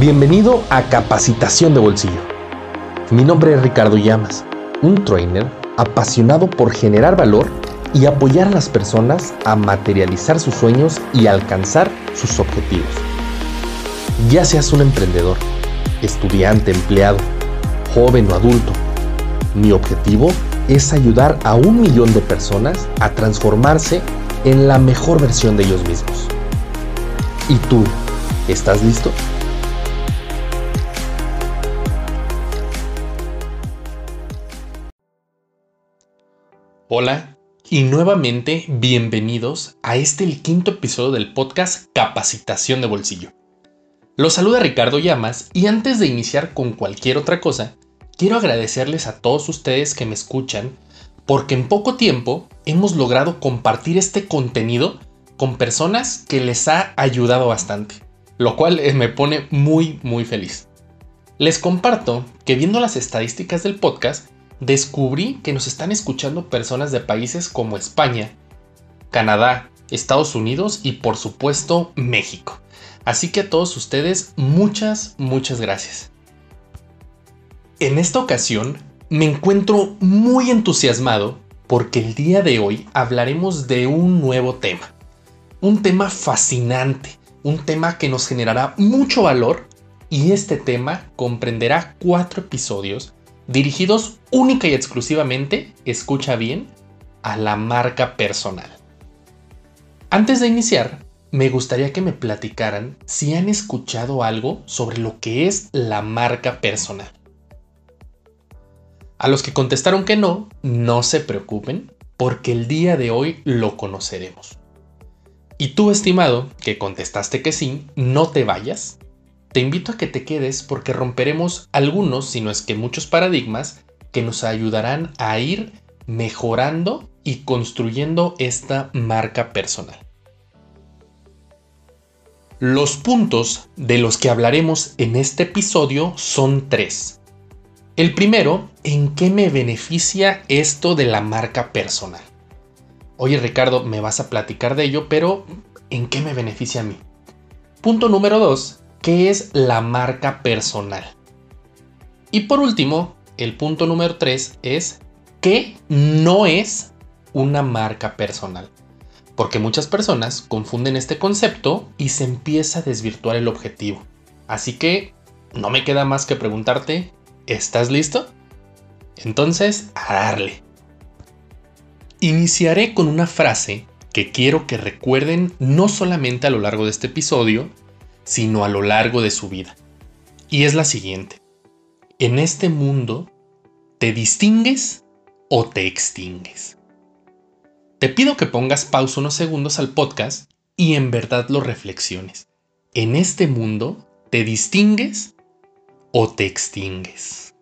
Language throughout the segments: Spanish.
Bienvenido a Capacitación de Bolsillo. Mi nombre es Ricardo Llamas, un trainer apasionado por generar valor y apoyar a las personas a materializar sus sueños y alcanzar sus objetivos. Ya seas un emprendedor, estudiante, empleado, joven o adulto, mi objetivo es ayudar a un millón de personas a transformarse en la mejor versión de ellos mismos. ¿Y tú, estás listo? Hola y nuevamente bienvenidos a este el quinto episodio del podcast Capacitación de Bolsillo. Los saluda Ricardo Llamas y antes de iniciar con cualquier otra cosa, quiero agradecerles a todos ustedes que me escuchan porque en poco tiempo hemos logrado compartir este contenido con personas que les ha ayudado bastante, lo cual eh, me pone muy muy feliz. Les comparto que viendo las estadísticas del podcast, descubrí que nos están escuchando personas de países como España, Canadá, Estados Unidos y por supuesto México. Así que a todos ustedes muchas, muchas gracias. En esta ocasión me encuentro muy entusiasmado porque el día de hoy hablaremos de un nuevo tema. Un tema fascinante, un tema que nos generará mucho valor y este tema comprenderá cuatro episodios dirigidos única y exclusivamente, escucha bien, a la marca personal. Antes de iniciar, me gustaría que me platicaran si han escuchado algo sobre lo que es la marca personal. A los que contestaron que no, no se preocupen, porque el día de hoy lo conoceremos. Y tú, estimado, que contestaste que sí, no te vayas, te invito a que te quedes porque romperemos algunos, si no es que muchos paradigmas, que nos ayudarán a ir mejorando y construyendo esta marca personal. Los puntos de los que hablaremos en este episodio son tres. El primero, ¿en qué me beneficia esto de la marca personal? Oye Ricardo, me vas a platicar de ello, pero ¿en qué me beneficia a mí? Punto número dos, ¿Qué es la marca personal? Y por último, el punto número 3 es ¿qué no es una marca personal? Porque muchas personas confunden este concepto y se empieza a desvirtuar el objetivo. Así que no me queda más que preguntarte, ¿estás listo? Entonces, a darle. Iniciaré con una frase que quiero que recuerden no solamente a lo largo de este episodio, sino a lo largo de su vida. Y es la siguiente. En este mundo, ¿te distingues o te extingues? Te pido que pongas pausa unos segundos al podcast y en verdad lo reflexiones. En este mundo, ¿te distingues o te extingues?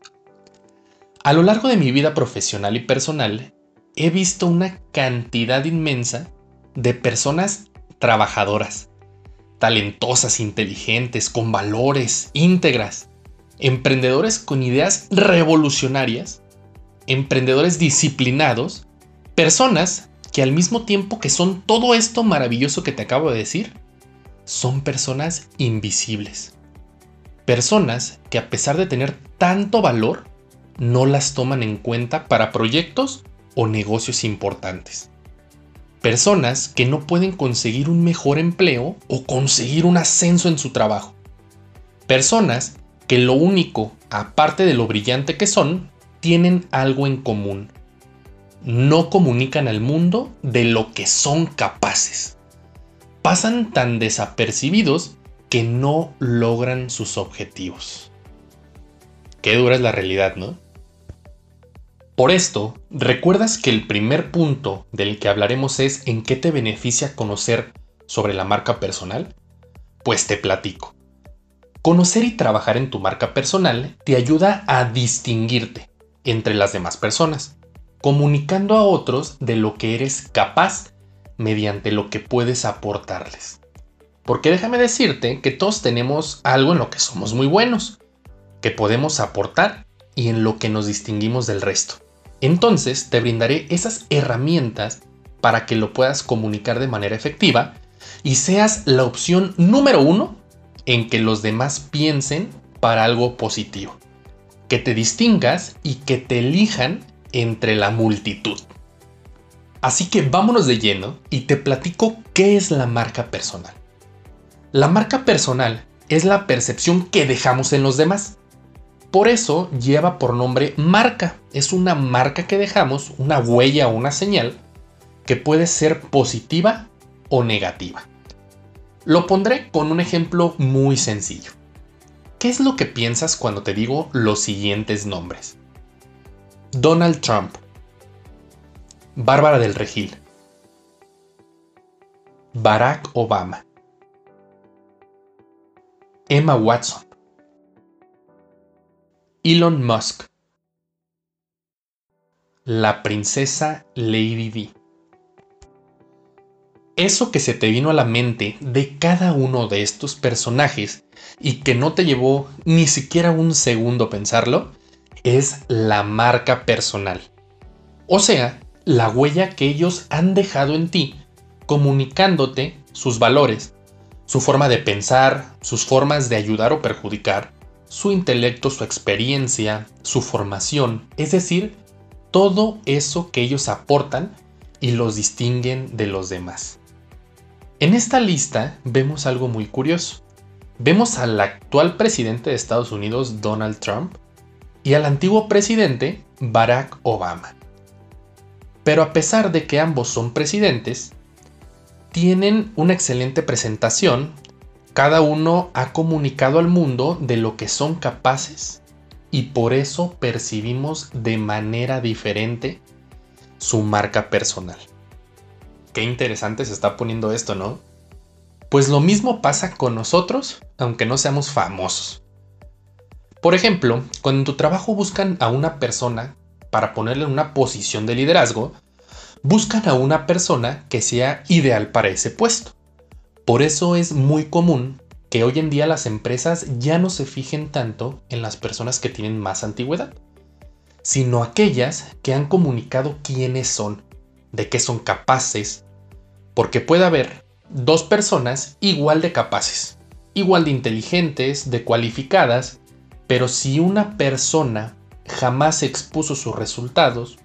A lo largo de mi vida profesional y personal, he visto una cantidad inmensa de personas trabajadoras, talentosas, inteligentes, con valores, íntegras, emprendedores con ideas revolucionarias, emprendedores disciplinados, personas que al mismo tiempo que son todo esto maravilloso que te acabo de decir, son personas invisibles. Personas que a pesar de tener tanto valor, no las toman en cuenta para proyectos o negocios importantes. Personas que no pueden conseguir un mejor empleo o conseguir un ascenso en su trabajo. Personas que lo único, aparte de lo brillante que son, tienen algo en común. No comunican al mundo de lo que son capaces. Pasan tan desapercibidos que no logran sus objetivos. Qué dura es la realidad, ¿no? Por esto, ¿recuerdas que el primer punto del que hablaremos es en qué te beneficia conocer sobre la marca personal? Pues te platico. Conocer y trabajar en tu marca personal te ayuda a distinguirte entre las demás personas, comunicando a otros de lo que eres capaz mediante lo que puedes aportarles. Porque déjame decirte que todos tenemos algo en lo que somos muy buenos, que podemos aportar y en lo que nos distinguimos del resto. Entonces te brindaré esas herramientas para que lo puedas comunicar de manera efectiva y seas la opción número uno en que los demás piensen para algo positivo, que te distingas y que te elijan entre la multitud. Así que vámonos de lleno y te platico qué es la marca personal. La marca personal es la percepción que dejamos en los demás. Por eso lleva por nombre marca. Es una marca que dejamos, una huella o una señal que puede ser positiva o negativa. Lo pondré con un ejemplo muy sencillo. ¿Qué es lo que piensas cuando te digo los siguientes nombres? Donald Trump, Bárbara del Regil, Barack Obama, Emma Watson, Elon Musk, la princesa Lady Di. Eso que se te vino a la mente de cada uno de estos personajes y que no te llevó ni siquiera un segundo pensarlo, es la marca personal. O sea, la huella que ellos han dejado en ti, comunicándote sus valores, su forma de pensar, sus formas de ayudar o perjudicar, su intelecto, su experiencia, su formación, es decir, todo eso que ellos aportan y los distinguen de los demás. En esta lista vemos algo muy curioso. Vemos al actual presidente de Estados Unidos, Donald Trump, y al antiguo presidente, Barack Obama. Pero a pesar de que ambos son presidentes, tienen una excelente presentación, cada uno ha comunicado al mundo de lo que son capaces y por eso percibimos de manera diferente su marca personal. Qué interesante se está poniendo esto, ¿no? Pues lo mismo pasa con nosotros, aunque no seamos famosos. Por ejemplo, cuando en tu trabajo buscan a una persona para ponerle en una posición de liderazgo, buscan a una persona que sea ideal para ese puesto. Por eso es muy común que hoy en día las empresas ya no se fijen tanto en las personas que tienen más antigüedad, sino aquellas que han comunicado quiénes son, de qué son capaces, porque puede haber dos personas igual de capaces, igual de inteligentes, de cualificadas, pero si una persona jamás expuso sus resultados,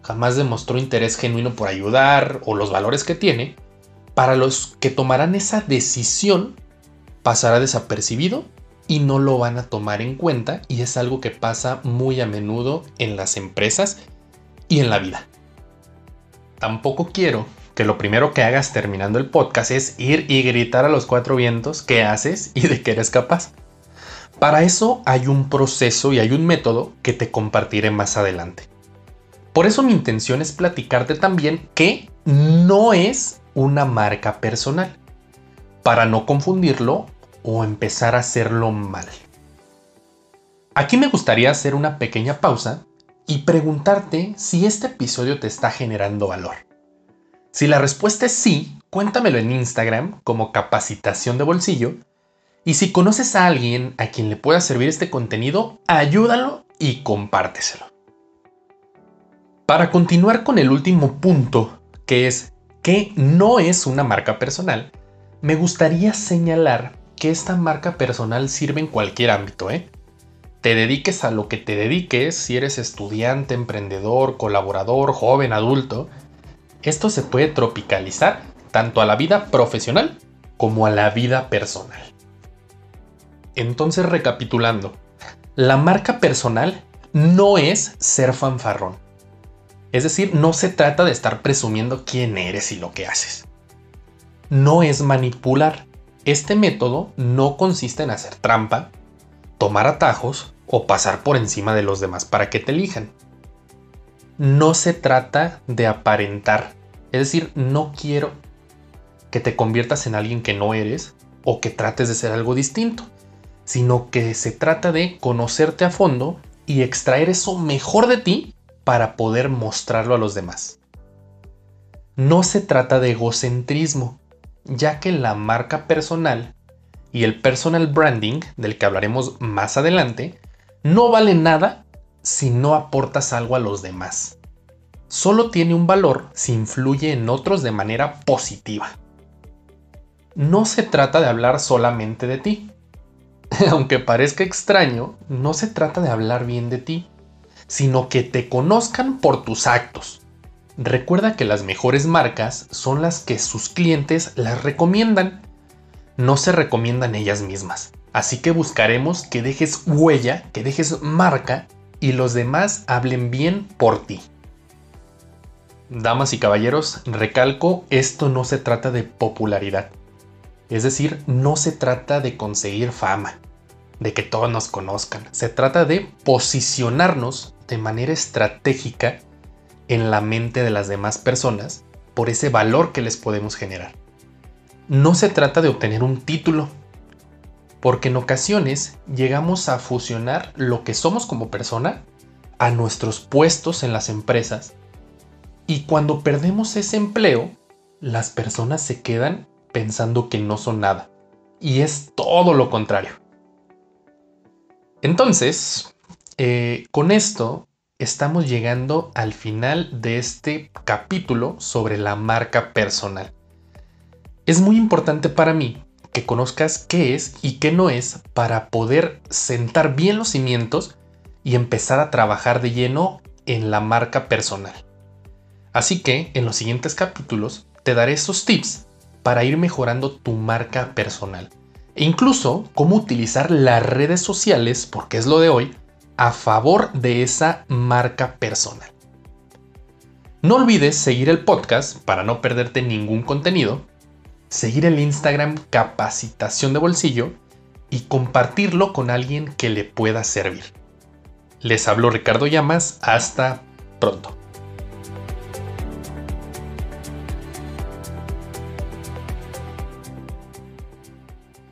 jamás demostró interés genuino por ayudar o los valores que tiene, para los que tomarán esa decisión pasará desapercibido y no lo van a tomar en cuenta y es algo que pasa muy a menudo en las empresas y en la vida. Tampoco quiero que lo primero que hagas terminando el podcast es ir y gritar a los cuatro vientos qué haces y de qué eres capaz. Para eso hay un proceso y hay un método que te compartiré más adelante. Por eso mi intención es platicarte también que no es una marca personal, para no confundirlo o empezar a hacerlo mal. Aquí me gustaría hacer una pequeña pausa y preguntarte si este episodio te está generando valor. Si la respuesta es sí, cuéntamelo en Instagram como capacitación de bolsillo. Y si conoces a alguien a quien le pueda servir este contenido, ayúdalo y compárteselo. Para continuar con el último punto, que es que no es una marca personal, me gustaría señalar que esta marca personal sirve en cualquier ámbito, ¿eh? Te dediques a lo que te dediques, si eres estudiante, emprendedor, colaborador, joven, adulto, esto se puede tropicalizar tanto a la vida profesional como a la vida personal. Entonces, recapitulando, la marca personal no es ser fanfarrón. Es decir, no se trata de estar presumiendo quién eres y lo que haces. No es manipular. Este método no consiste en hacer trampa, tomar atajos o pasar por encima de los demás para que te elijan no se trata de aparentar. Es decir, no quiero que te conviertas en alguien que no eres o que trates de ser algo distinto, sino que se trata de conocerte a fondo y extraer eso mejor de ti para poder mostrarlo a los demás. No se trata de egocentrismo, ya que la marca personal y el personal branding, del que hablaremos más adelante, no vale nada si no aportas algo a los demás. Solo tiene un valor si influye en otros de manera positiva. No se trata de hablar solamente de ti, aunque parezca extraño, no se trata de hablar bien de ti, sino que te conozcan por tus actos. Recuerda que las mejores marcas son las que sus clientes las recomiendan, no se recomiendan ellas mismas. Así que buscaremos que dejes huella, que dejes marca y los demás hablen bien por ti. Damas y caballeros, recalco, esto no se trata de popularidad. Es decir, no se trata de conseguir fama, de que todos nos conozcan. Se trata de posicionarnos de manera estratégica en la mente de las demás personas por ese valor que les podemos generar. No se trata de obtener un título, porque en ocasiones llegamos a fusionar lo que somos como persona a nuestros puestos en las empresas y cuando perdemos ese empleo, las personas se quedan pensando que no son nada. Y es todo lo contrario. Entonces, eh, con esto estamos llegando al final de este capítulo sobre la marca personal. Es muy importante para mí que conozcas qué es y qué no es para poder sentar bien los cimientos y empezar a trabajar de lleno en la marca personal. Así que en los siguientes capítulos te daré esos tips para ir mejorando tu marca personal e incluso cómo utilizar las redes sociales, porque es lo de hoy, a favor de esa marca personal. No olvides seguir el podcast para no perderte ningún contenido, seguir el Instagram Capacitación de Bolsillo y compartirlo con alguien que le pueda servir. Les hablo Ricardo Llamas, hasta pronto.